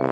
大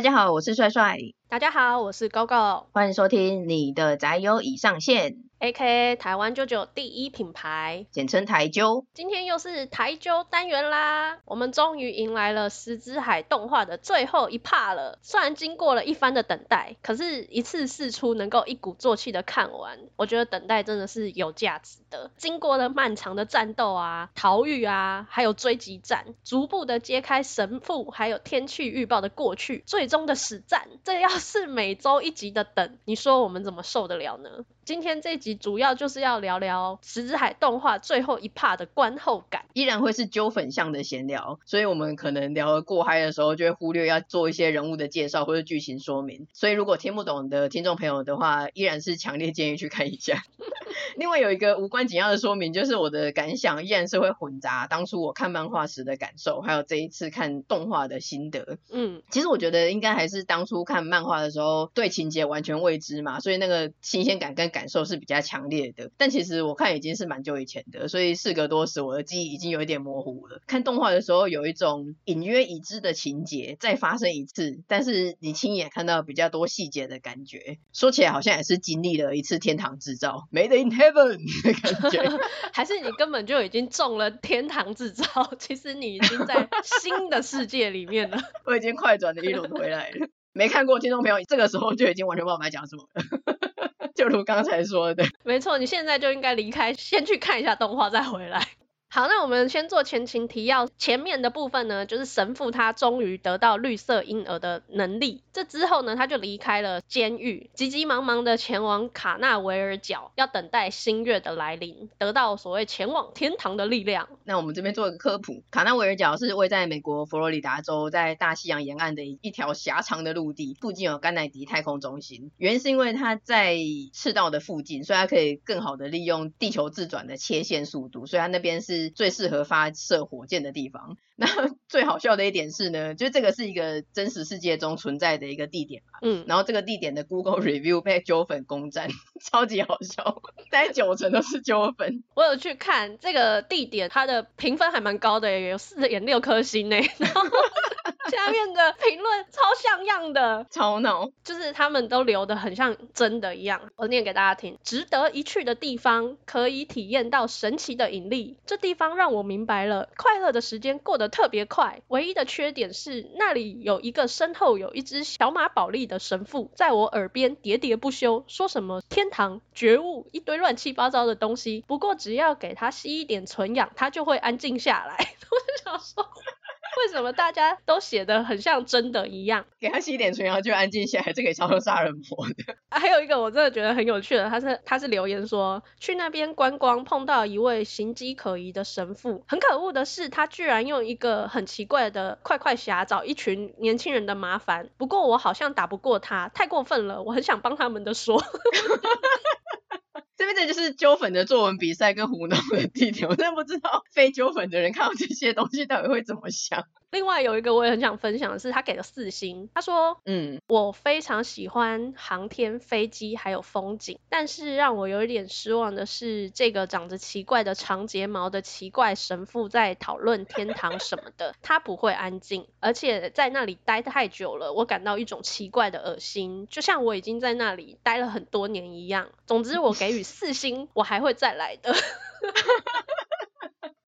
家好，我是帅帅。大家好，我是 GoGo。欢迎收听你的宅友已上线。A.K.A. 台湾 JoJo 第一品牌，简称台啾。今天又是台啾单元啦，我们终于迎来了十之海动画的最后一 part 了。虽然经过了一番的等待，可是一次试出能够一鼓作气的看完，我觉得等待真的是有价值的。经过了漫长的战斗啊、逃狱啊，还有追击战，逐步的揭开神父还有天气预报的过去，最终的死战，这要是每周一集的等，你说我们怎么受得了呢？今天这集主要就是要聊聊石之海动画最后一 part 的观后感，依然会是揪粉向的闲聊，所以我们可能聊得过嗨的时候，就会忽略要做一些人物的介绍或者剧情说明。所以如果听不懂的听众朋友的话，依然是强烈建议去看一下。另外有一个无关紧要的说明，就是我的感想依然是会混杂当初我看漫画时的感受，还有这一次看动画的心得。嗯，其实我觉得应该还是当初看漫画的时候对情节完全未知嘛，所以那个新鲜感跟感受是比较强烈的。但其实我看已经是蛮久以前的，所以事隔多时，我的记忆已经有一点模糊了。看动画的时候有一种隐约已知的情节再发生一次，但是你亲眼看到比较多细节的感觉，说起来好像也是经历了一次天堂制造。没得。In heaven 的感觉，还是你根本就已经中了天堂制造？其实你已经在新的世界里面了。我已经快转了一轮回来了。没看过听众朋友，这个时候就已经完全不知道我们在讲什么了。就如刚才说的，没错，你现在就应该离开，先去看一下动画，再回来。好，那我们先做前情提要。前面的部分呢，就是神父他终于得到绿色婴儿的能力。这之后呢，他就离开了监狱，急急忙忙的前往卡纳维尔角，要等待新月的来临，得到所谓前往天堂的力量。那我们这边做一个科普，卡纳维尔角是位在美国佛罗里达州，在大西洋沿岸的一条狭长的陆地，附近有甘乃迪太空中心。原因是因为它在赤道的附近，所以它可以更好的利用地球自转的切线速度，所以它那边是。是最适合发射火箭的地方。那最好笑的一点是呢，就这个是一个真实世界中存在的一个地点嘛。嗯。然后这个地点的 Google Review 被纠粉攻占，超级好笑，大概九成都是纠粉。我有去看这个地点，它的评分还蛮高的，有四点六颗星呢。然后下面的评论超像样的，超闹，就是他们都留的很像真的一样。我念给大家听：值得一去的地方，可以体验到神奇的引力。这地方让我明白了，快乐的时间过得特别快。唯一的缺点是，那里有一个身后有一只小马宝莉的神父，在我耳边喋喋不休，说什么天堂、觉悟，一堆乱七八糟的东西。不过只要给他吸一点纯氧，他就会安静下来。我想说。为什么大家都写的很像真的一样？给他吸一点纯氧就安静下来，这可以超像杀人魔的。还有一个我真的觉得很有趣的，他是他是留言说，去那边观光碰到一位形迹可疑的神父，很可恶的是他居然用一个很奇怪的快快侠找一群年轻人的麻烦。不过我好像打不过他，太过分了，我很想帮他们的说。这边的就是揪粉的作文比赛跟糊弄的地点，我真的不知道非揪粉的人看到这些东西到底会怎么想。另外有一个我也很想分享的是，他给了四星，他说，嗯，我非常喜欢航天飞机还有风景，但是让我有一点失望的是，这个长着奇怪的长睫毛的奇怪神父在讨论天堂什么的，他不会安静，而且在那里待太久了，我感到一种奇怪的恶心，就像我已经在那里待了很多年一样。总之，我给予四星，我还会再来的。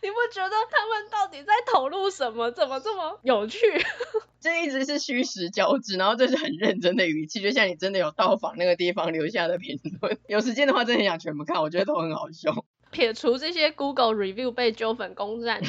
你不觉得他们到底在投入什么？怎么这么有趣？这一直是虚实交织，然后这是很认真的语气，就像你真的有到访那个地方留下的评论。有时间的话，真的很想全部看，我觉得都很好笑。撇除这些 Google review 被纠纷攻占。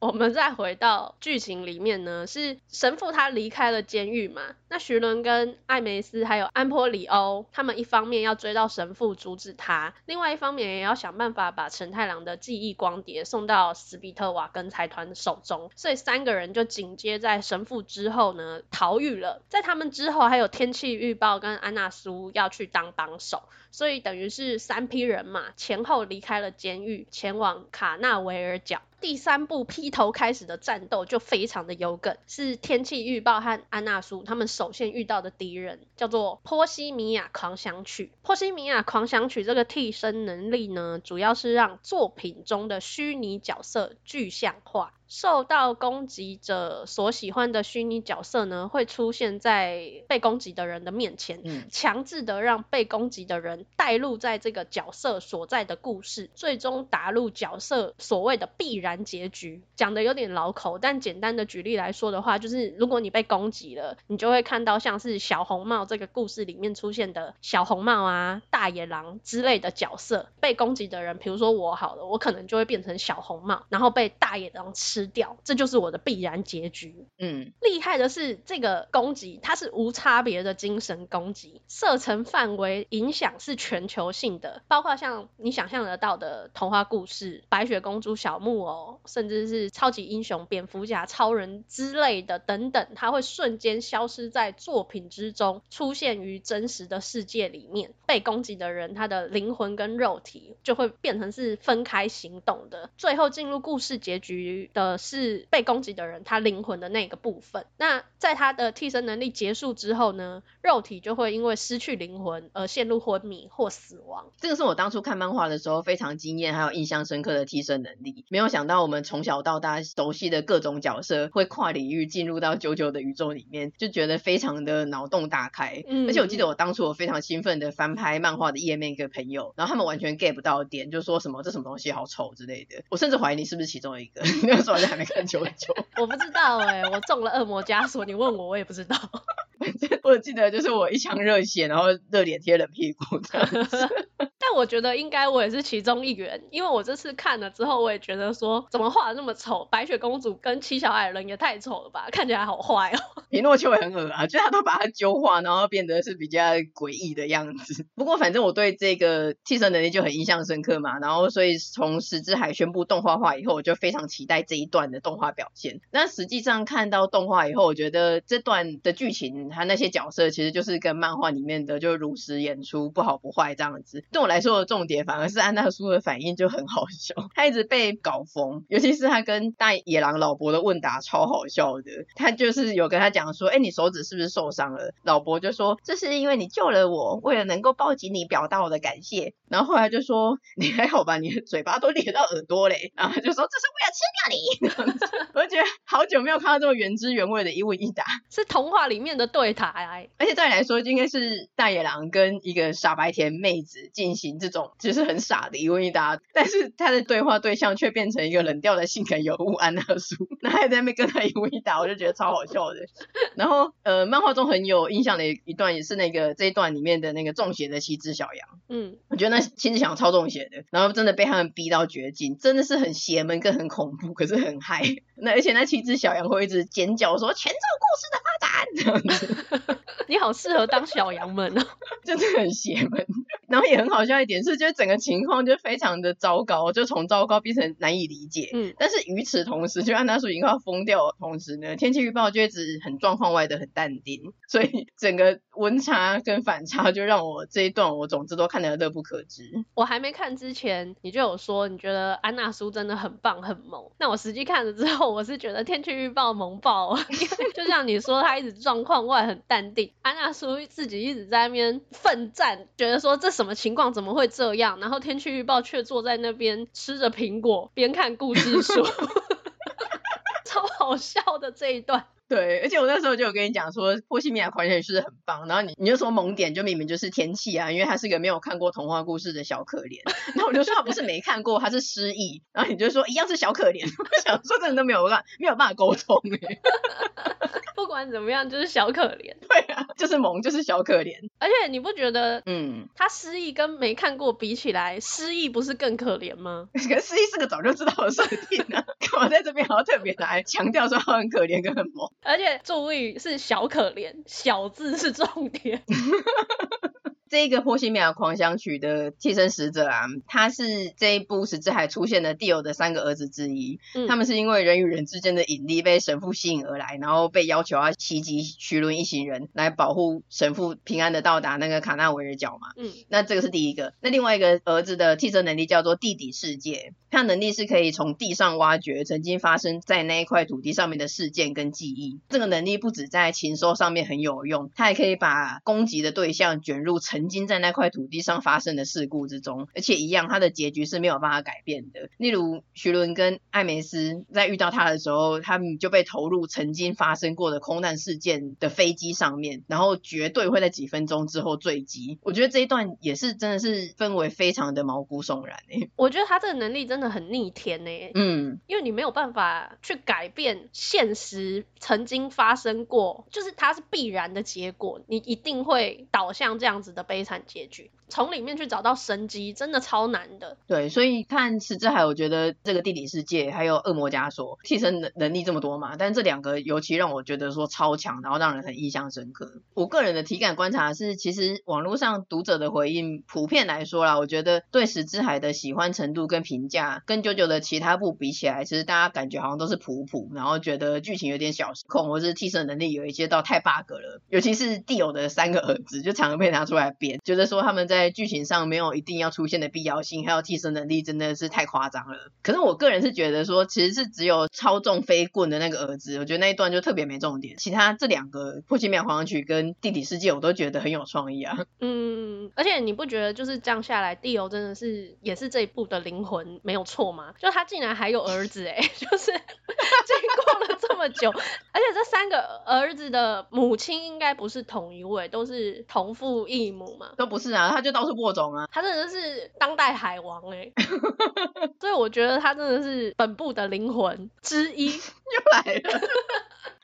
我们再回到剧情里面呢，是神父他离开了监狱嘛，那徐伦跟艾梅斯还有安波里欧，他们一方面要追到神父阻止他，另外一方面也要想办法把承太郎的记忆光碟送到史比特瓦根财团手中，所以三个人就紧接在神父之后呢逃狱了，在他们之后还有天气预报跟安娜苏要去当帮手，所以等于是三批人马前后离开了监狱，前往卡纳维尔角。第三部劈头开始的战斗就非常的有梗，是天气预报和安娜苏他们首先遇到的敌人，叫做波西米亚狂想曲。波西米亚狂想曲这个替身能力呢，主要是让作品中的虚拟角色具象化。受到攻击者所喜欢的虚拟角色呢，会出现在被攻击的人的面前，嗯，强制的让被攻击的人带入在这个角色所在的故事，最终打入角色所谓的必然结局。讲的有点老口，但简单的举例来说的话，就是如果你被攻击了，你就会看到像是小红帽这个故事里面出现的小红帽啊、大野狼之类的角色。被攻击的人，比如说我好了，我可能就会变成小红帽，然后被大野狼吃。吃掉，这就是我的必然结局。嗯，厉害的是这个攻击，它是无差别的精神攻击，射程范围影响是全球性的，包括像你想象得到的童话故事、白雪公主、小木偶，甚至是超级英雄蝙蝠侠、超人之类的等等，它会瞬间消失在作品之中，出现于真实的世界里面。被攻击的人，他的灵魂跟肉体就会变成是分开行动的，最后进入故事结局的。是被攻击的人，他灵魂的那个部分。那在他的替身能力结束之后呢，肉体就会因为失去灵魂而陷入昏迷或死亡。这个是我当初看漫画的时候非常惊艳还有印象深刻的替身能力。没有想到我们从小到大熟悉的各种角色会跨领域进入到 JoJo 的宇宙里面，就觉得非常的脑洞大开。嗯，而且我记得我当初我非常兴奋的翻拍漫画的页面给朋友，然后他们完全 get 不到点，就说什么这什么东西好丑之类的。我甚至怀疑你是不是其中一个。那时候还没看球球，我不知道哎、欸，我中了恶魔枷锁，你问我我也不知道。我记得就是我一腔热血，然后热脸贴冷屁股这样子。我觉得应该我也是其中一员，因为我这次看了之后，我也觉得说怎么画的那么丑，白雪公主跟七小矮人也太丑了吧，看起来好坏哦。皮诺丘也很恶啊，就他都把它揪化，然后变得是比较诡异的样子。不过反正我对这个替身能力就很印象深刻嘛，然后所以从石之海宣布动画化以后，我就非常期待这一段的动画表现。那实际上看到动画以后，我觉得这段的剧情它那些角色其实就是跟漫画里面的就如实演出，不好不坏这样子。对我来说的重点反而是安娜苏的反应就很好笑，他一直被搞疯，尤其是他跟大野狼老伯的问答超好笑的。他就是有跟他讲说，哎，你手指是不是受伤了？老伯就说，这是因为你救了我，为了能够抱紧你表达我的感谢。然后后来就说，你还好吧？你的嘴巴都咧到耳朵嘞。然后他就说，这是为了吃掉你。我就觉得好久没有看到这么原汁原味的一问一答，是童话里面的对谈。而且再来说，应该是大野狼跟一个傻白甜妹子进行这种就是很傻的一问一答，但是他的对话对象却变成一个冷调的性感尤物安娜苏，那还在那边跟他一问一答，我就觉得超好笑的。然后呃，漫画中很有印象的一段也是那个这一段里面的那个中邪的七只小羊，嗯，我觉得那七只小羊超中邪的，然后真的被他们逼到绝境，真的是很邪门跟很恐怖，可是很嗨。那而且那七只小羊会一直尖叫说前奏故事的发展这样子。你好适合当小羊们哦，就是很邪门，然后也很好笑一点是，就整个情况就非常的糟糕，就从糟糕变成难以理解。嗯，但是与此同时，就安娜苏已经快要疯掉的同时呢，天气预报就一直很状况外的很淡定，所以整个温差跟反差就让我这一段我总之都看得乐不可支。我还没看之前，你就有说你觉得安娜苏真的很棒很萌，那我实际看了之后，我是觉得天气预报萌爆，就像你说，他一直状况外很淡定。安娜苏自己一直在那边奋战，觉得说这什么情况，怎怎么会这样？然后天气预报却坐在那边吃着苹果边看故事书，超好笑的这一段。对，而且我那时候就有跟你讲说，波西米亚狂想曲是很棒，然后你你就说萌点就明明就是天气啊，因为他是个没有看过童话故事的小可怜，然后我就说他不是没看过，他是失忆，然后你就说一样是小可怜，我想说真的都没有办没有办法沟通哎，不管怎么样就是小可怜，对啊，就是萌就是小可怜，而且你不觉得嗯，他失忆跟没看过比起来，失忆不是更可怜吗？可是失忆是个早就知道的设定啊，干嘛在这边还要特别来强调说他很可怜跟很萌？而且注意是小可怜，小字是重点。这一个波西米亚狂想曲的替身使者啊，他是这一部石之海出现的蒂欧的三个儿子之一。嗯、他们是因为人与人之间的引力被神父吸引而来，然后被要求要袭击徐伦一行人来保护神父平安的到达那个卡纳维尔角嘛。嗯，那这个是第一个。那另外一个儿子的替身能力叫做地底世界，他能力是可以从地上挖掘曾经发生在那一块土地上面的事件跟记忆。这个能力不止在禽兽上面很有用，他还可以把攻击的对象卷入曾经在那块土地上发生的事故之中，而且一样，他的结局是没有办法改变的。例如，徐伦跟艾梅斯在遇到他的时候，他们就被投入曾经发生过的空难事件的飞机上面，然后绝对会在几分钟之后坠机。我觉得这一段也是真的是氛围非常的毛骨悚然诶。我觉得他这个能力真的很逆天诶。嗯，因为你没有办法去改变现实曾经发生过，就是它是必然的结果，你一定会导向这样子的悲惨结局。从里面去找到生机，真的超难的。对，所以看石之海，我觉得这个地底世界还有恶魔枷锁替身能能力这么多嘛，但这两个尤其让我觉得说超强，然后让人很印象深刻。我个人的体感观察是，其实网络上读者的回应普遍来说啦，我觉得对石之海的喜欢程度跟评价，跟九九的其他部比起来，其实大家感觉好像都是普普，然后觉得剧情有点小失控，或是替身能力有一些到太 bug 了。尤其是蒂欧的三个儿子，就常常被拿出来编，觉得说他们在剧情上没有一定要出现的必要性，还有替身能力真的是太夸张了。可是我个人是觉得说，其实是只有操纵飞棍的那个儿子，我觉得那一段就特别没重点。其他这两个破奇妙狂想曲跟地底世界，我都觉得很有创意啊。嗯，而且你不觉得就是这样下来，蒂欧真的是也是这一部的灵魂没有错吗？就他竟然还有儿子哎，就是 经过了这么久，而且这三个儿子的母亲应该不是同一位，都是同父异母嘛？都不是。是啊，他就到处播种啊，他真的是当代海王哎，所以我觉得他真的是本部的灵魂之一，又来了。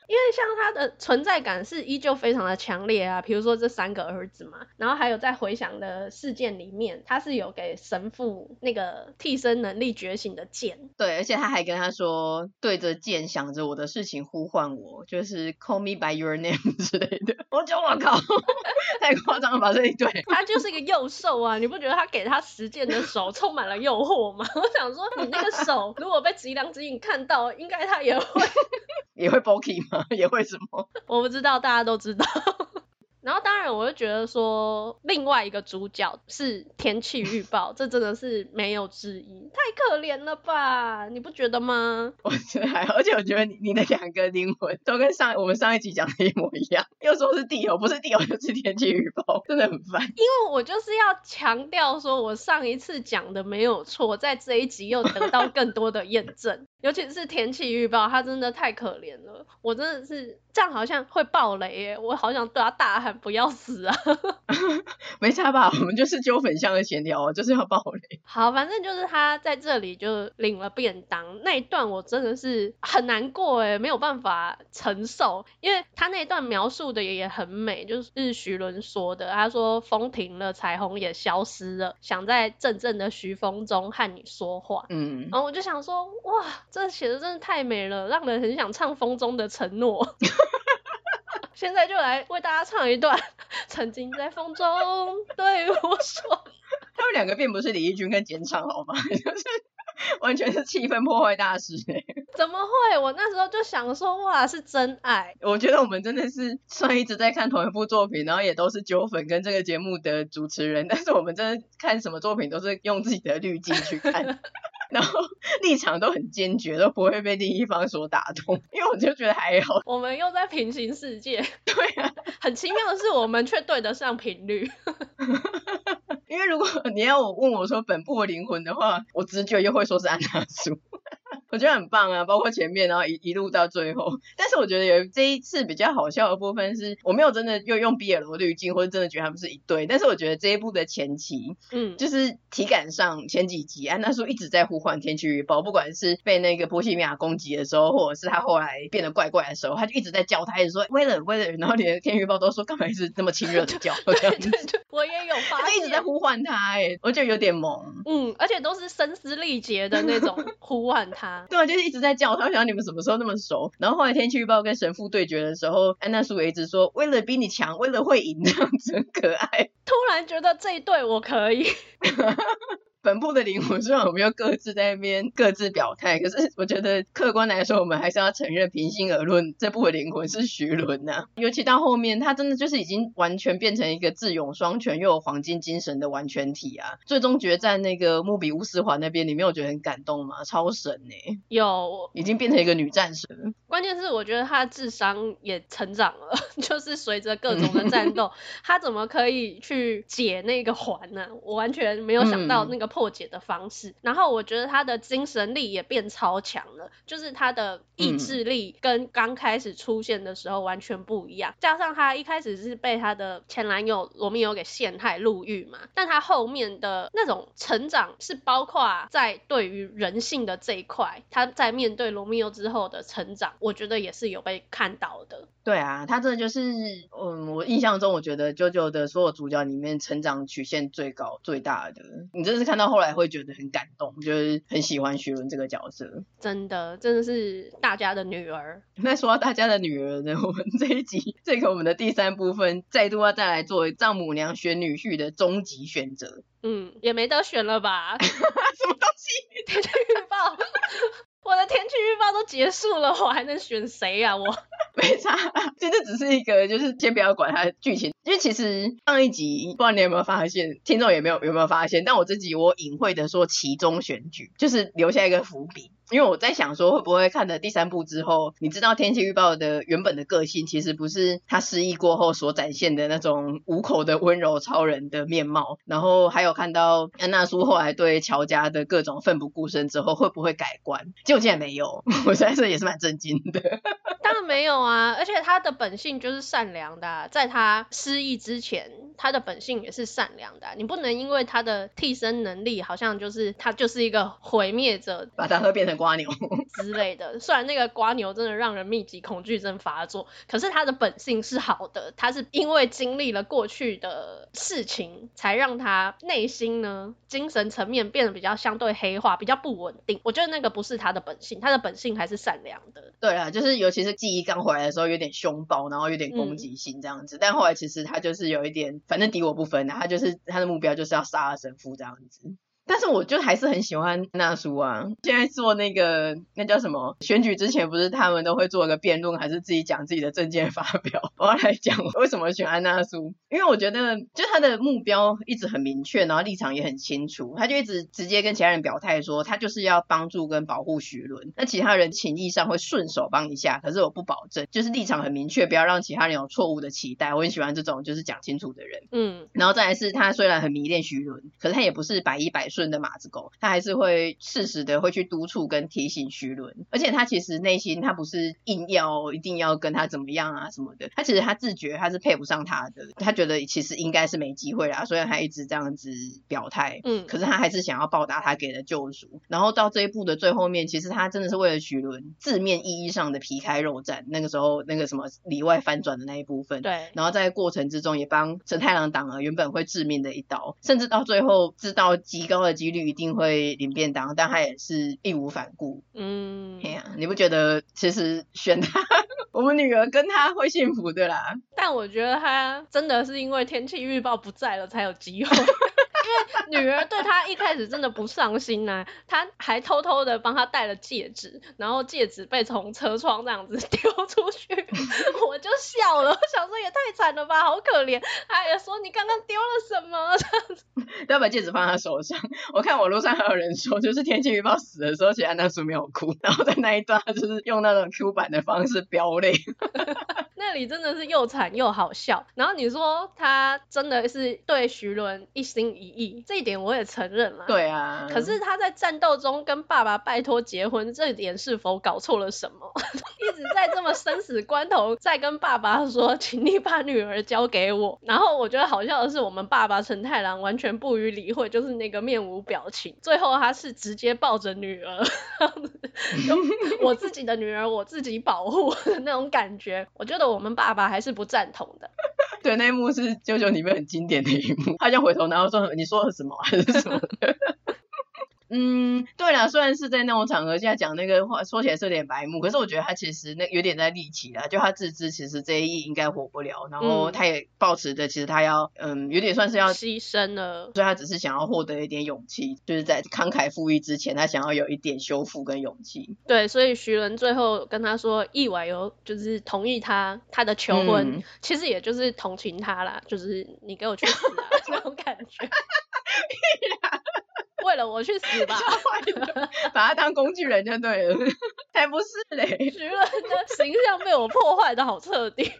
因为像他的存在感是依旧非常的强烈啊，比如说这三个儿子嘛，然后还有在回想的事件里面，他是有给神父那个替身能力觉醒的剑，对，而且他还跟他说，对着剑想着我的事情呼唤我，就是 call me by your name 之类的。我就我靠，太夸张了吧这一对。他就是一个幼兽啊，你不觉得他给他实践的手充满了诱惑吗？我想说，你那个手如果被吉良之影看到，应该他也会也会 bulky 吗？也会什么？我不知道，大家都知道。然后当然，我就觉得说，另外一个主角是天气预报，这真的是没有之一，太可怜了吧？你不觉得吗？我觉得还好，而且我觉得你你的两个灵魂都跟上我们上一集讲的一模一样，又说是地球，不是地球就是天气预报，真的很烦。因为我就是要强调说，我上一次讲的没有错，在这一集又得到 更多的验证，尤其是天气预报，它真的太可怜了，我真的是。这样好像会爆雷耶，我好想对他大喊不要死啊！没差吧？我们就是揪粉向的闲聊，就是要爆雷。好，反正就是他在这里就领了便当那一段，我真的是很难过哎，没有办法承受，因为他那一段描述的也也很美，就是徐伦说的，他说风停了，彩虹也消失了，想在阵阵的徐风中和你说话。嗯，然后我就想说，哇，这写的真的太美了，让人很想唱风中的承诺。现在就来为大家唱一段，曾经在风中对我说。他们两个并不是李翊君跟简长好吗？就是完全是气氛破坏大师哎。怎么会？我那时候就想说，哇，是真爱。我觉得我们真的是虽然一直在看同一部作品，然后也都是揪粉跟这个节目的主持人，但是我们真的看什么作品都是用自己的滤镜去看。然后 立场都很坚决，都不会被另一方所打动，因为我就觉得还好。我们又在平行世界。对啊，很奇妙的是，我们却对得上频率。因为如果你要我问我说本部的灵魂的话，我直觉又会说是安娜苏。我觉得很棒啊，包括前面，然后一一路到最后。但是我觉得有这一次比较好笑的部分是，我没有真的又用 BL 滤镜，或者真的觉得他们是一对。但是我觉得这一部的前期，嗯，就是体感上前几集安娜苏一直在呼唤天气预报，不管是被那个波西米亚攻击的时候，或者是他后来变得怪怪的时候，他就一直在叫他，一直说 weather weather，然后连天气预报都说干嘛一直那么亲热的叫。对对对，我也有发现，他一直在呼唤他，哎，我觉得有点萌。嗯，而且都是声嘶力竭的那种呼唤他。对啊，就是一直在叫他，想你们什么时候那么熟？然后后来天气预报跟神父对决的时候，安娜苏也一直说为了比你强，为了会赢这样子，很可爱。突然觉得这一对我可以。本部的灵魂虽然我们又各自在那边各自表态，可是我觉得客观来说，我们还是要承认，平心而论，这部的灵魂是徐伦呐。尤其到后面，他真的就是已经完全变成一个智勇双全又有黄金精神的完全体啊！最终决战那个穆比乌斯环那边，你没有觉得很感动吗？超神呢、欸！有，已经变成一个女战神。关键是我觉得他智商也成长了，就是随着各种的战斗，他怎么可以去解那个环呢？我完全没有想到那个。破解的方式，然后我觉得他的精神力也变超强了，就是他的意志力跟刚开始出现的时候完全不一样。加上他一开始是被他的前男友罗密欧给陷害入狱嘛，但他后面的那种成长是包括在对于人性的这一块，他在面对罗密欧之后的成长，我觉得也是有被看到的。对啊，他真的就是，嗯，我印象中我觉得 JoJo 的所有主角里面成长曲线最高最大的，你真的是看到。后来会觉得很感动，就是很喜欢徐伦这个角色，真的，真的是大家的女儿。那说到大家的女儿呢，我们这一集这个我们的第三部分，再度要再来做丈母娘选女婿的终极选择。嗯，也没得选了吧？什么东西？天气预报，我的天气预报都结束了，我还能选谁呀、啊？我没差，其实只是一个，就是先不要管它的剧情。因为其实上一集不知道你有没有发现，听众有没有有没有发现？但我这集我隐晦的说其中选举，就是留下一个伏笔。因为我在想说，会不会看了第三部之后，你知道天气预报的原本的个性，其实不是他失忆过后所展现的那种五口的温柔超人的面貌。然后还有看到安娜苏后来对乔家的各种奋不顾身之后，会不会改观？结果竟然没有，我实在是也是蛮震惊的。当然没有啊，而且他的本性就是善良的啊，在他失忆之前，他的本性也是善良的啊。你不能因为他的替身能力，好像就是他就是一个毁灭者，把他会变成。蜗牛 之类的，虽然那个瓜牛真的让人密集恐惧症发作，可是他的本性是好的，他是因为经历了过去的事情，才让他内心呢精神层面变得比较相对黑化，比较不稳定。我觉得那个不是他的本性，他的本性还是善良的。对啊，就是尤其是记忆刚回来的时候，有点凶暴，然后有点攻击性这样子。嗯、但后来其实他就是有一点，反正敌我不分啊，他就是他的目标就是要杀了神父这样子。但是我就还是很喜欢娜苏啊！现在做那个那叫什么选举之前，不是他们都会做一个辩论，还是自己讲自己的政见发表？我要来讲为什么选安娜苏，因为我觉得就他的目标一直很明确，然后立场也很清楚，他就一直直接跟其他人表态说，他就是要帮助跟保护徐伦。那其他人情义上会顺手帮一下，可是我不保证，就是立场很明确，不要让其他人有错误的期待。我很喜欢这种就是讲清楚的人。嗯，然后再来是他虽然很迷恋徐伦，可是他也不是百依百顺。顺的马子狗，他还是会适时的会去督促跟提醒徐伦，而且他其实内心他不是硬要一定要跟他怎么样啊什么的，他其实他自觉他是配不上他的，他觉得其实应该是没机会啦，所以他一直这样子表态，嗯，可是他还是想要报答他给的救赎，然后到这一步的最后面，其实他真的是为了徐伦字面意义上的皮开肉绽，那个时候那个什么里外翻转的那一部分，对，然后在过程之中也帮承太郎挡了原本会致命的一刀，甚至到最后知道极高的。几率一定会领便当，但他也是义无反顾。嗯，哎呀、啊，你不觉得其实选他，我们女儿跟他会幸福的啦？但我觉得他真的是因为天气预报不在了才有机会。因为女儿对他一开始真的不上心呢、啊，他还偷偷的帮他戴了戒指，然后戒指被从车窗这样子 丢出去，我就笑了，我想说也太惨了吧，好可怜。他也说，你刚刚丢了什么？这样子，要把戒指放在他手上。我看网络上还有人说，就是天气预报死的时候，其实安娜苏没有哭，然后在那一段就是用那种 Q 版的方式飙泪。那里真的是又惨又好笑。然后你说他真的是对徐伦一心一意，这一点我也承认了。对啊。可是他在战斗中跟爸爸拜托结婚，这一点是否搞错了什么？一直在这么生死关头在跟爸爸说，请你把女儿交给我。然后我觉得好笑的是，我们爸爸陈太郎完全不予理会，就是那个面无表情。最后他是直接抱着女儿，我自己的女儿我自己保护的那种感觉。我觉得。我们爸爸还是不赞同的。对，那一幕是舅舅里面很经典的一幕，他就回头然后说：“你说了什么还是什么？”嗯，嗯，对了，虽然是在那种场合下讲那个话，说起来是有点白目，可是我觉得他其实那有点在力气啦，就他自知其实这一役应该活不了，然后他也抱持着其实他要，嗯，有点算是要牺牲了，所以他只是想要获得一点勇气，就是在慷慨赴义之前，他想要有一点修复跟勇气。对，所以徐伦最后跟他说，意外有就是同意他他的求婚，嗯、其实也就是同情他啦，就是你给我去死啊 那种感觉。为了我去死吧，把他当工具人就对了，才不是嘞！徐伦的形象被我破坏的好彻底。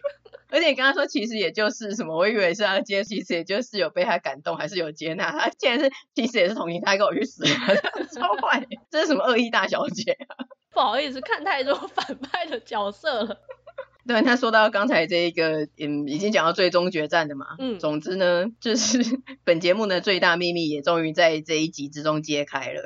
而且你刚刚说，其实也就是什么，我以为是要接，其实也就是有被他感动，还是有接纳他。竟然是其实也是同情他，跟我去死，超坏！这是什么恶意大小姐啊？不好意思，看太多反派的角色了。对，他说到刚才这一个，嗯，已经讲到最终决战的嘛。嗯，总之呢，就是 本节目的最大秘密也终于在这一集之中揭开了。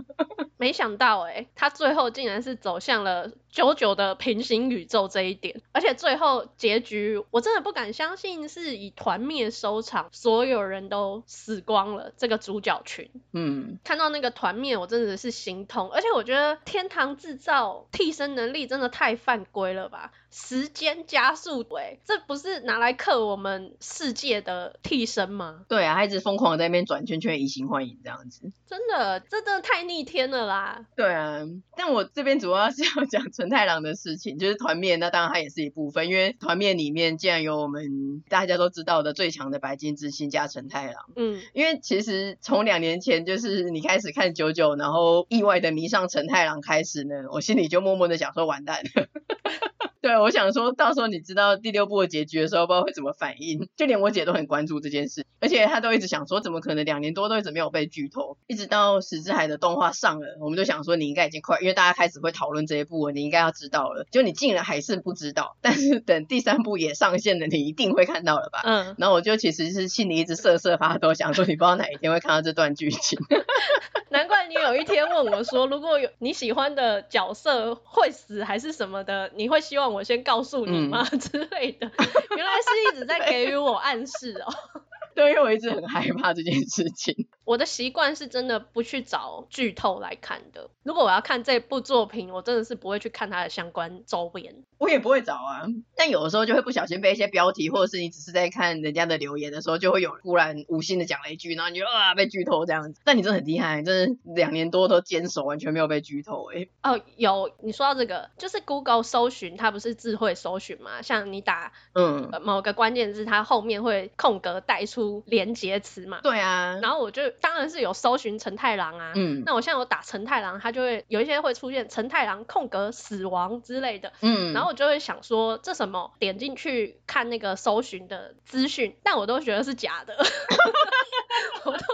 没想到哎、欸，他最后竟然是走向了。九九的平行宇宙这一点，而且最后结局我真的不敢相信是以团灭收场，所有人都死光了。这个主角群，嗯，看到那个团灭，我真的是心痛。而且我觉得天堂制造替身能力真的太犯规了吧？时间加速，哎，这不是拿来克我们世界的替身吗？对啊，他一直疯狂在那边转圈圈，移形换影这样子。真的，这真的太逆天了啦。对啊，但我这边主要是要讲。承太郎的事情就是团灭，那当然它也是一部分，因为团灭里面竟然有我们大家都知道的最强的白金之星加承太郎。嗯，因为其实从两年前就是你开始看九九，然后意外的迷上承太郎开始呢，我心里就默默的想说完蛋了。对，我想说到时候你知道第六部的结局的时候，不知道会怎么反应。就连我姐都很关注这件事，而且她都一直想说，怎么可能两年多都一直没有被剧透？一直到石之海的动画上了，我们就想说你应该已经快，因为大家开始会讨论这一部了，你应该要知道了。就你竟然还是不知道，但是等第三部也上线了，你一定会看到了吧？嗯。然后我就其实是心里一直瑟瑟发抖，想说你不知道哪一天会看到这段剧情。难怪你有一天问我说，如果有你喜欢的角色会死还是什么的，你会希望我先告诉你吗？嗯、之类的，原来是一直在 给予我暗示哦。对，因为我一直很害怕这件事情。我的习惯是真的不去找剧透来看的。如果我要看这部作品，我真的是不会去看它的相关周边。我也不会找啊，但有的时候就会不小心被一些标题，或者是你只是在看人家的留言的时候，就会有忽然无心的讲了一句，然后你就啊被剧透这样子。但你真的很厉害，真的两年多都坚守，完全没有被剧透哎。哦，有你说到这个，就是 Google 搜寻它不是智慧搜寻嘛？像你打嗯某个关键字，它后面会空格带出连接词嘛？对啊，然后我就。当然是有搜寻陈太郎啊，嗯，那我现在有打陈太郎，他就会有一些会出现陈太郎空格死亡之类的，嗯，然后我就会想说这什么，点进去看那个搜寻的资讯，但我都觉得是假的，我都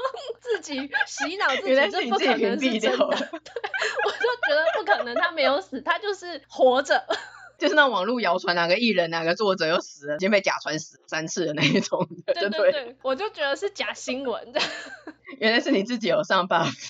自己洗脑自己，这不可能是真的，对，我就觉得不可能，他没有死，他就是活着。就是那网络谣传哪个艺人哪个作者又死了，已经被假传死三次的那一种的，对对对，我就觉得是假新闻。的。原来是你自己有上 buff。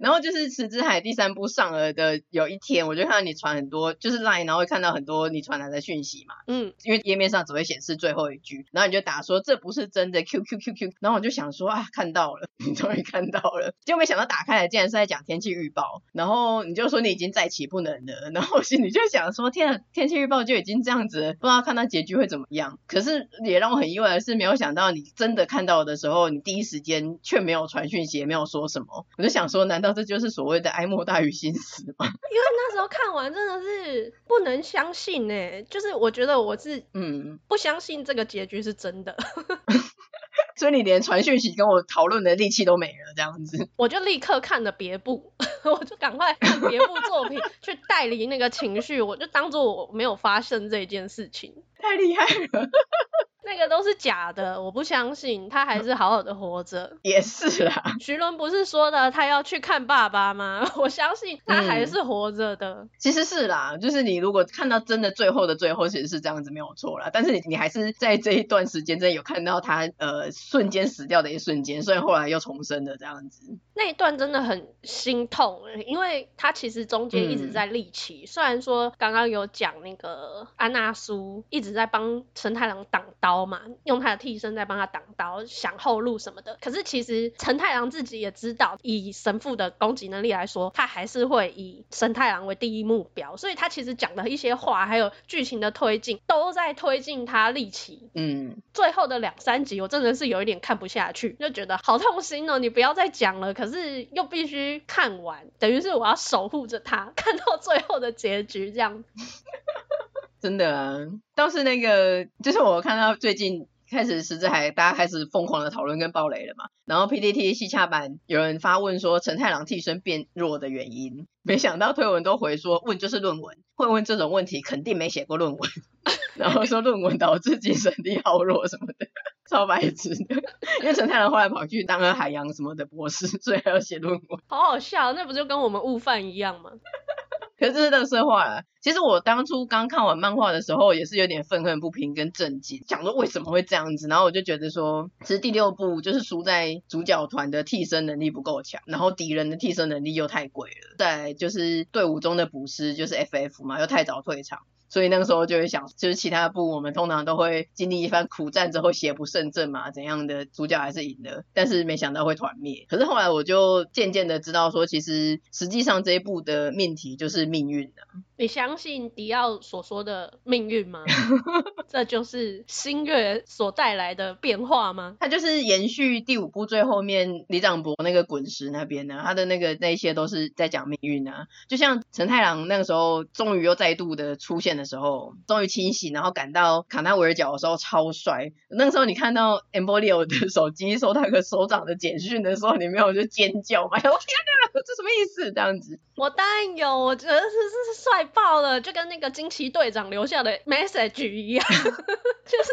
然后就是石之海第三部上了的有一天，我就看到你传很多，就是 line，然后会看到很多你传来的讯息嘛。嗯。因为页面上只会显示最后一句，然后你就打说这不是真的 Q Q Q Q，然后我就想说啊，看到了，你终于看到了，结果没想到打开来竟然是在讲天气预报，然后你就说你已经再起不能了，然后我心里就想说天啊，天气预报就已经这样子了，不知道看到结局会怎么样。可是也让我很意外的是，没有想到你真的看到的时候，你第一时间却没有传讯息，也没有说什么。我就想说，难道这就是所谓的？哀莫大于心死嘛，因为那时候看完真的是不能相信呢、欸，就是我觉得我是嗯不相信这个结局是真的，所以你连传讯息跟我讨论的力气都没了，这样子，我就立刻看了别部，我就赶快看别部作品去带离那个情绪，我就当做我没有发生这件事情，太厉害了。那个都是假的，我不相信他还是好好的活着。也是啦，徐伦不是说的他要去看爸爸吗？我相信他还是活着的。嗯，其实是啦，就是你如果看到真的最后的最后，其实是这样子没有错啦。但是你你还是在这一段时间真的有看到他呃瞬间死掉的一瞬间，所以后来又重生的这样子。那一段真的很心痛，因为他其实中间一直在立旗，嗯、虽然说刚刚有讲那个安娜苏一直在帮承太郎挡刀嘛，用他的替身在帮他挡刀，想后路什么的，可是其实陈太郎自己也知道，以神父的攻击能力来说，他还是会以神太郎为第一目标，所以他其实讲的一些话，还有剧情的推进，都在推进他立旗。嗯，最后的两三集，我真的是有一点看不下去，就觉得好痛心哦，你不要再讲了。可是又必须看完，等于是我要守护着他，看到最后的结局这样。真的啊，倒是那个，就是我看到最近开始实在还大家开始疯狂的讨论跟爆雷了嘛。然后 PTT 西洽版有人发问说陈太郎替身变弱的原因，没想到推文都回说问就是论文，会问这种问题肯定没写过论文，然后说论文导致精神力耗弱什么的。超白痴的，因为陈太郎后来跑去当了海洋什么的博士，所以还要写论文。好好笑，那不就跟我们悟饭一样吗？可是这是垃圾话了。其实我当初刚看完漫画的时候，也是有点愤恨不平跟震惊，想说为什么会这样子。然后我就觉得说，其实第六部就是输在主角团的替身能力不够强，然后敌人的替身能力又太贵了。再就是队伍中的捕师就是 FF 嘛，又太早退场。所以那个时候就会想，就是其他部我们通常都会经历一番苦战之后邪不胜正嘛，怎样的主角还是赢了，但是没想到会团灭。可是后来我就渐渐的知道说，其实实际上这一部的命题就是命运啊。你相信迪奥所说的命运吗？这就是新月所带来的变化吗？它就是延续第五部最后面李长博那个滚石那边呢、啊，他的那个那些都是在讲命运啊。就像陈太郎那个时候终于又再度的出现的时候，终于清醒，然后赶到卡纳维尔角的时候超帅。那个时候你看到 Embolio 的手机收到一个首长的简讯的时候，你没有就尖叫吗？我天哪，这什么意思？这样子？我当然有，我觉得是是帅。爆了，就跟那个惊奇队长留下的 message 一样，就是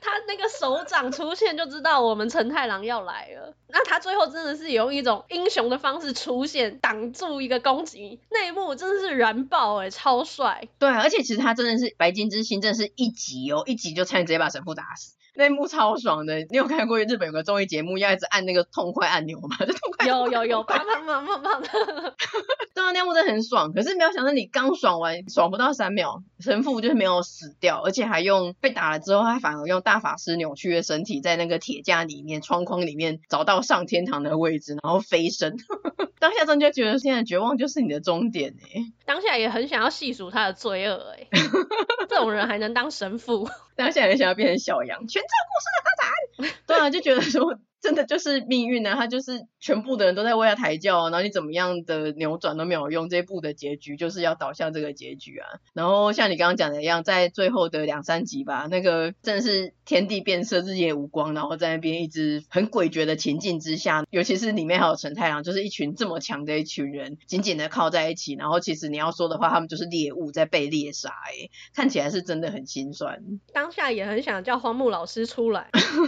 他那个手掌出现就知道我们陈太郎要来了。那他最后真的是用一种英雄的方式出现，挡住一个攻击，那一幕真的是燃爆哎，超帅。对啊，而且其实他真的是白金之心，真的是一集哦，一集就差点直接把神父打死。那一幕超爽的，你有看过日本有个综艺节目，要一直按那个痛快按钮吗？就痛快。有有有，啪啪啪啪啪。对啊，那一幕真的很爽。可是没有想到，你刚爽完，爽不到三秒，神父就是没有死掉，而且还用被打了之后，他反而用大法师扭曲的身体，在那个铁架里面、窗框里面找到上天堂的位置，然后飞升。当下真就觉得，现在绝望就是你的终点哎。当下也很想要细数他的罪恶哎，这种人还能当神父？当下也想要变成小羊，全照故事的发展。对啊，就觉得说。真的就是命运呢、啊，他就是全部的人都在为他抬轿，然后你怎么样的扭转都没有用，这一部的结局就是要导向这个结局啊。然后像你刚刚讲的一样，在最后的两三集吧，那个真的是天地变色，日夜无光，然后在那边一直很诡谲的情境之下，尤其是里面还有陈太郎，就是一群这么强的一群人紧紧的靠在一起，然后其实你要说的话，他们就是猎物在被猎杀，哎，看起来是真的很心酸。当下也很想叫荒木老师出来。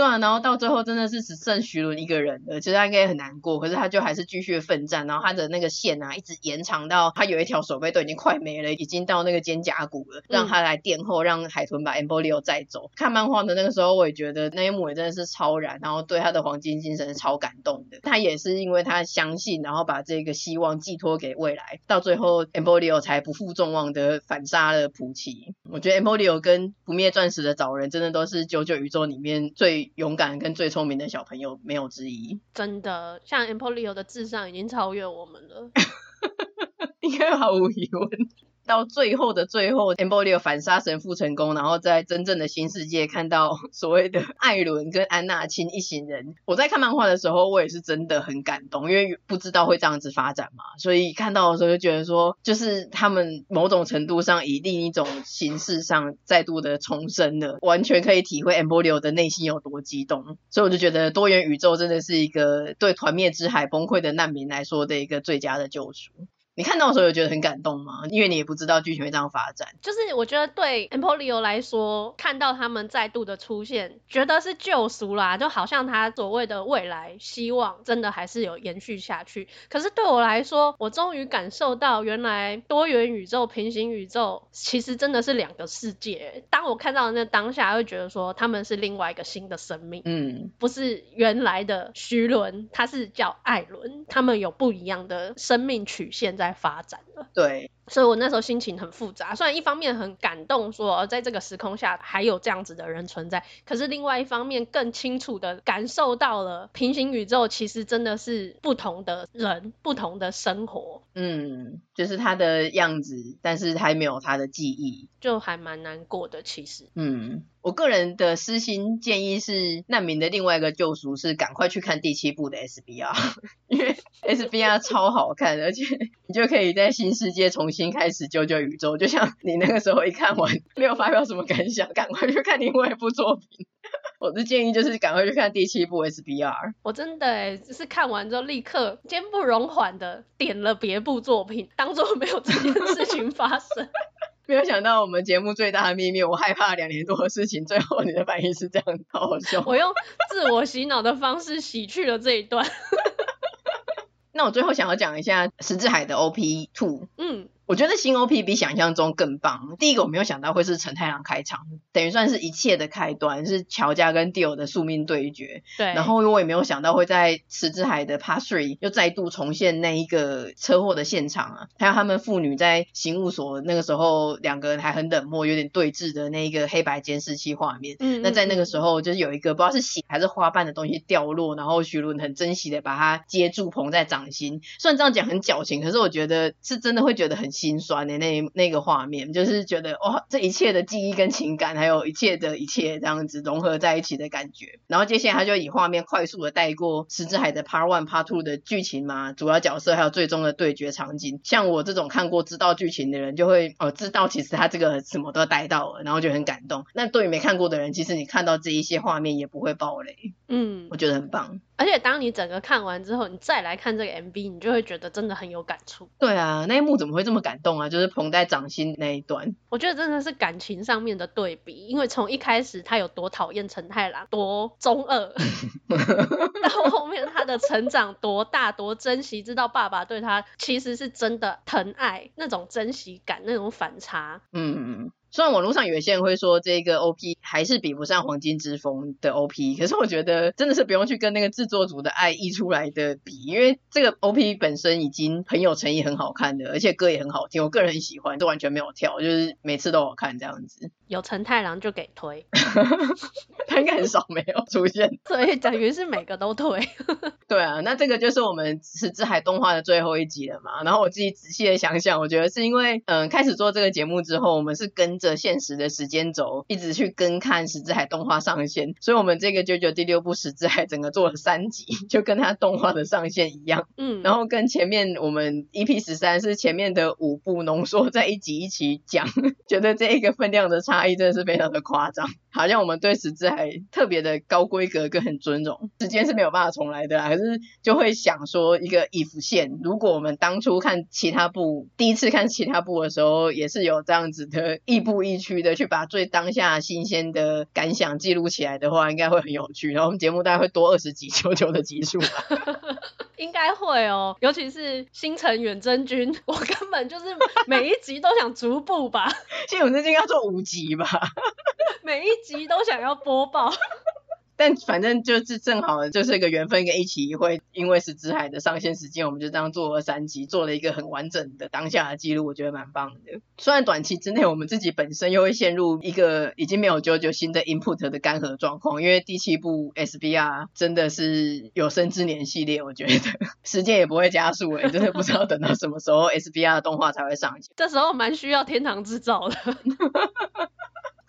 对啊，然后到最后真的是只剩徐伦一个人了，其实他应该也很难过，可是他就还是继续奋战，然后他的那个线啊，一直延长到他有一条手背都已经快没了，已经到那个肩胛骨了，让他来垫后，让海豚把 Emporio 载走。嗯、看漫画的那个时候，我也觉得那一幕也真的是超燃，然后对他的黄金精神是超感动的。他也是因为他相信，然后把这个希望寄托给未来，到最后 Emporio 才不负众望的反杀了普奇。我觉得 Emporio 跟不灭钻石的找人真的都是九九宇宙里面最。勇敢跟最聪明的小朋友没有之一，真的，像 Emporio 的智商已经超越我们了，应该毫无疑问。到最后的最后，Emporio 反杀神父成功，然后在真正的新世界看到 所谓的艾伦跟安娜亲一行人。我在看漫画的时候，我也是真的很感动，因为不知道会这样子发展嘛，所以看到的时候就觉得说，就是他们某种程度上以另一种形式上再度的重生了，完全可以体会 Emporio 的内心有多激动。所以我就觉得多元宇宙真的是一个对团灭之海崩溃的难民来说的一个最佳的救赎。你看到的时候有觉得很感动吗？因为你也不知道剧情会这样发展。就是我觉得对 Emporio 来说，看到他们再度的出现，觉得是救赎啦，就好像他所谓的未来希望真的还是有延续下去。可是对我来说，我终于感受到原来多元宇宙、平行宇宙其实真的是两个世界。当我看到那当下，会觉得说他们是另外一个新的生命，嗯，不是原来的徐伦，他是叫艾伦，他们有不一样的生命曲线在发展了。对。所以我那时候心情很复杂，虽然一方面很感动，说在这个时空下还有这样子的人存在，可是另外一方面更清楚的感受到了平行宇宙其实真的是不同的人，不同的生活。嗯，就是他的样子，但是还没有他的记忆，就还蛮难过的。其实，嗯，我个人的私心建议是，难民的另外一个救赎是赶快去看第七部的 SBR，因为 SBR 超好看，而且你就可以在新世界重新。新开始救救宇宙，就像 你那个时候一看完没有发表什么感想，赶快去看另外一部作品。我的建议就是赶快去看第七部 SBR。我真的哎，就是看完之后立刻坚不容缓的点了别部作品，当做没有这件事情发生。没有想到我们节目最大的秘密，我害怕两年多的事情，最后你的反应是这样，好好笑。我用自我洗脑的方式洗去了这一段。那我最后想要讲一下石志海的 OP Two。嗯。我觉得新 OP 比想象中更棒。第一个我没有想到会是陈太郎开场，等于算是一切的开端，是乔家跟 Dio 的宿命对决。对。然后我也没有想到会在池之海的 Part Three 又再度重现那一个车祸的现场啊，还有他们父女在刑务所那个时候两个人还很冷漠，有点对峙的那一个黑白监视器画面。嗯。那在那个时候，就是有一个不知道是血还是花瓣的东西掉落，然后徐伦很珍惜的把它接住捧在掌心。虽然这样讲很矫情，可是我觉得是真的会觉得很心酸的那那个画面，就是觉得哇，这一切的记忆跟情感，还有一切的一切这样子融合在一起的感觉。然后接下来他就以画面快速的带过石之海的 Part One、Part Two 的剧情嘛，主要角色还有最终的对决场景。像我这种看过知道剧情的人，就会哦知道其实他这个什么都带到了，然后就很感动。那对于没看过的人，其实你看到这一些画面也不会爆雷，嗯，我觉得很棒。而且当你整个看完之后，你再来看这个 MV，你就会觉得真的很有感触。对啊，那一幕怎么会这么感动啊？就是捧在掌心那一段，我觉得真的是感情上面的对比。因为从一开始他有多讨厌陈太郎，多中二，到后面他的成长多大，多珍惜，知道爸爸对他其实是真的疼爱，那种珍惜感，那种反差，嗯嗯。虽然网络上有一些人会说这个 OP 还是比不上《黄金之风》的 OP，可是我觉得真的是不用去跟那个制作组的爱溢出来的比，因为这个 OP 本身已经很有诚意、很好看的，而且歌也很好听，我个人很喜欢，都完全没有跳，就是每次都好看这样子。有承太郎就给推，他应该很少没有出现，所以等于是每个都推。对啊，那这个就是我们十之海动画的最后一集了嘛。然后我自己仔细的想想，我觉得是因为嗯开始做这个节目之后，我们是跟着现实的时间轴一直去跟看十之海动画上线，所以我们这个九九第六部十之海整个做了三集，就跟他动画的上线一样。嗯，然后跟前面我们 EP 十三是前面的五部浓缩在一集一起讲，觉得这一个分量的差。阿姨真的是非常的夸张，好像我们对石之海特别的高规格跟很尊重。时间是没有办法重来的啦，可是就会想说一个 if 线，如果我们当初看其他部，第一次看其他部的时候，也是有这样子的亦步亦趋的去把最当下新鲜的感想记录起来的话，应该会很有趣。然后我们节目大概会多二十集、九九的集数吧。应该会哦，尤其是星辰远征军，我根本就是每一集都想逐步吧。星辰远征军要做五集吧，每一集都想要播报。但反正就是正好就是一个缘分跟一期一会，因为是之海的上线时间，我们就这样做了三集，做了一个很完整的当下的记录，我觉得蛮棒的。虽然短期之内我们自己本身又会陷入一个已经没有 JoJo 新的 input 的干涸状况，因为第七部 SBR 真的是有生之年系列，我觉得 时间也不会加速诶，真的不知道等到什么时候 SBR 的动画才会上线。这时候蛮需要天堂制造的。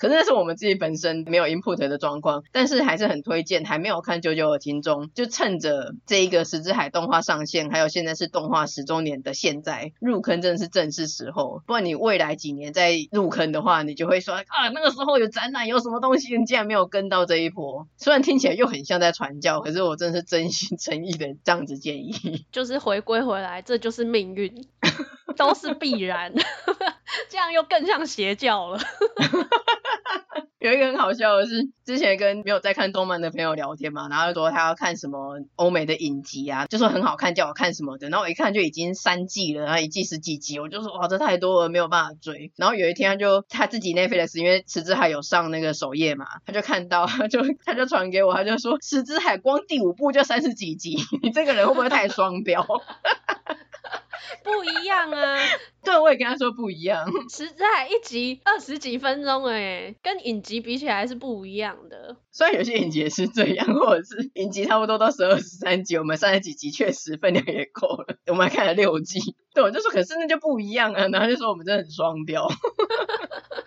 可是那是我们自己本身没有 input 的状况，但是还是很推荐还没有看 JoJo 的听众，就趁着这一个十之海动画上线，还有现在是动画十周年的现在入坑，真的是正是时候。不然你未来几年再入坑的话，你就会说啊，那个时候有展览，有什么东西，你竟然没有跟到这一波。虽然听起来又很像在传教，可是我真的是真心诚意的这样子建议，就是回归回来，这就是命运。都是必然，这样又更像邪教了。有一个很好笑的是，之前跟没有在看动漫的朋友聊天嘛，然后就说他要看什么欧美的影集啊，就说很好看，叫我看什么的。然后我一看就已经三季了，然后一季十几集，我就说哇，这太多了，没有办法追。然后有一天他就他自己 Netflix，因为池之海有上那个首页嘛，他就看到，他就他就传给我，他就说池之海光第五部就三十几集，你这个人会不会太双标？不一样啊，对，我也跟他说不一样。实在一集二十几分钟哎，跟影集比起来是不一样的。虽然有些影集也是这样，或者是影集差不多到十二十三集，我们三十几集确实分量也够了。我们还看了六集，对，我就说可是那就不一样啊，然后就说我们真的很双标。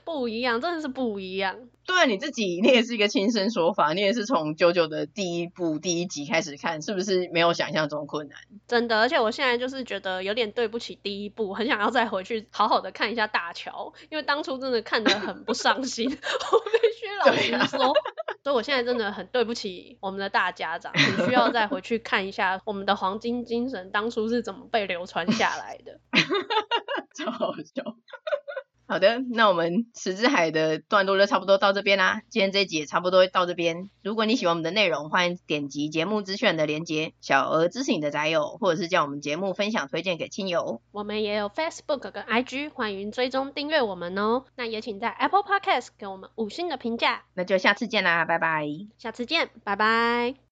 不一样，真的是不一样。对啊，你自己你也是一个亲身说法，你也是从 JoJo 的第一部第一集开始看，是不是没有想象中困难？真的，而且我现在就是觉得有点对不起第一部，很想要再回去好好的看一下大桥，因为当初真的看得很不上心，我必须老实说。啊、所以我现在真的很对不起我们的大家长，很需要再回去看一下我们的黄金精神当初是怎么被流传下来的。超好笑。好的，那我们石之海的段落就差不多到这边啦。今天这一集也差不多到这边。如果你喜欢我们的内容，欢迎点击节目资讯的连接，小额支持你的宅友，或者是将我们节目分享推荐给亲友。我们也有 Facebook 跟 IG，欢迎追踪订阅我们哦。那也请在 Apple Podcast 给我们五星的评价。那就下次见啦，拜拜。下次见，拜拜。